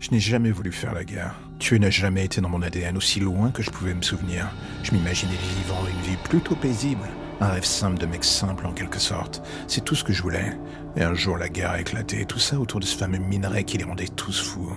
Je n'ai jamais voulu faire la guerre. Tuer n'a jamais été dans mon ADN aussi loin que je pouvais me souvenir. Je m'imaginais vivant une vie plutôt paisible, un rêve simple de mec simple en quelque sorte. C'est tout ce que je voulais. Et un jour la guerre a éclaté, tout ça autour de ce fameux minerai qui les rendait tous fous.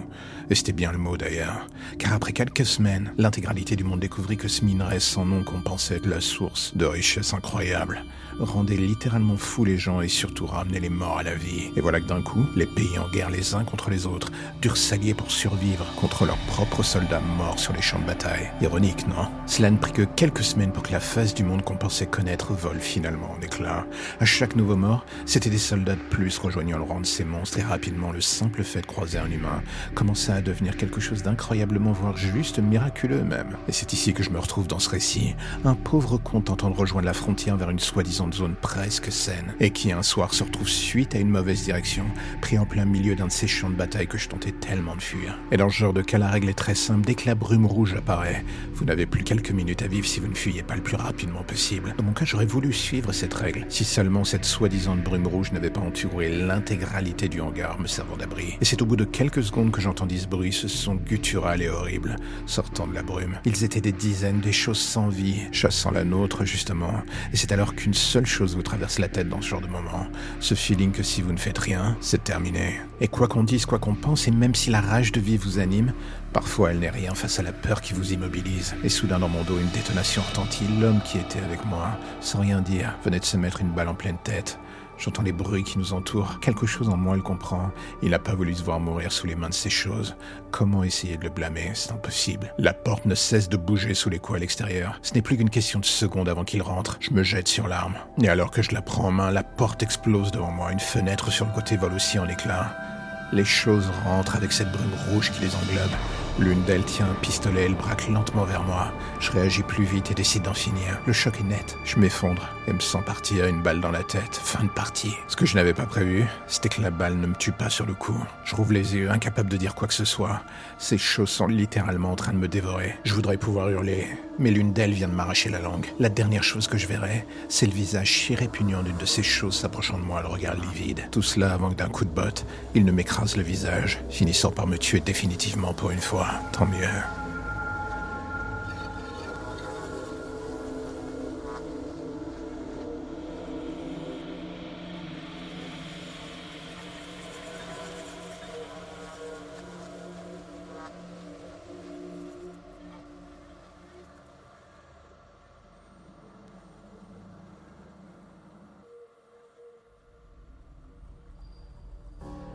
Et c'était bien le mot d'ailleurs. Car après quelques semaines, l'intégralité du monde découvrit que ce minerai sans nom qu'on pensait être la source de richesses incroyables rendait littéralement fous les gens et surtout ramenait les morts à la vie. Et voilà que d'un coup, les pays en guerre les uns contre les autres durent s'allier pour survivre contre leurs propres soldats morts sur les champs de bataille. Ironique, non? Cela ne prit que quelques semaines pour que la face du monde qu'on pensait connaître vole finalement en éclats. À chaque nouveau mort, c'était des soldats de plus rejoignant le rang de ces monstres et rapidement le simple fait de croiser un humain commença à devenir quelque chose d'incroyablement, voire juste miraculeux même. Et c'est ici que je me retrouve dans ce récit. Un pauvre con tentant de rejoindre la frontière vers une soi-disant zone presque saine, et qui un soir se retrouve suite à une mauvaise direction, pris en plein milieu d'un de ces champs de bataille que je tentais tellement de fuir. Et dans ce genre de cas, la règle est très simple, dès que la brume rouge apparaît, vous n'avez plus quelques minutes à vivre si vous ne fuyez pas le plus rapidement possible. Dans mon cas, j'aurais voulu suivre cette règle, si seulement cette soi-disant brume rouge n'avait pas entouré l'intégralité du hangar me servant d'abri. Et c'est au bout de quelques secondes que j'entendis ce bruit, ce son guttural et horrible, sortant de la brume. Ils étaient des dizaines, des choses sans vie, chassant la nôtre justement, et c'est alors qu'une seule chose vous traverse la tête dans ce genre de moment. Ce feeling que si vous ne faites rien, c'est terminé. Et quoi qu'on dise, quoi qu'on pense, et même si la rage de vie vous anime, parfois elle n'est rien face à la peur qui vous immobilise. Et soudain dans mon dos, une détonation retentit. L'homme qui était avec moi, sans rien dire, venait de se mettre une balle en pleine tête. J'entends les bruits qui nous entourent. Quelque chose en moi le comprend. Il n'a pas voulu se voir mourir sous les mains de ces choses. Comment essayer de le blâmer? C'est impossible. La porte ne cesse de bouger sous les coups à l'extérieur. Ce n'est plus qu'une question de secondes avant qu'il rentre. Je me jette sur l'arme. Et alors que je la prends en main, la porte explose devant moi. Une fenêtre sur le côté vole aussi en éclats. Les choses rentrent avec cette brume rouge qui les englobe. L'une d'elles tient un pistolet et le braque lentement vers moi. Je réagis plus vite et décide d'en finir. Le choc est net. Je m'effondre et me sens partir une balle dans la tête. Fin de partie. Ce que je n'avais pas prévu, c'était que la balle ne me tue pas sur le coup. Je rouvre les yeux, incapable de dire quoi que ce soit. Ces choses sont littéralement en train de me dévorer. Je voudrais pouvoir hurler, mais l'une d'elles vient de m'arracher la langue. La dernière chose que je verrai, c'est le visage si répugnant d'une de ces choses s'approchant de moi, le regard livide. Tout cela avant que d'un coup de botte, il ne m'écrase le visage, finissant par me tuer définitivement pour une fois. Tant mieux.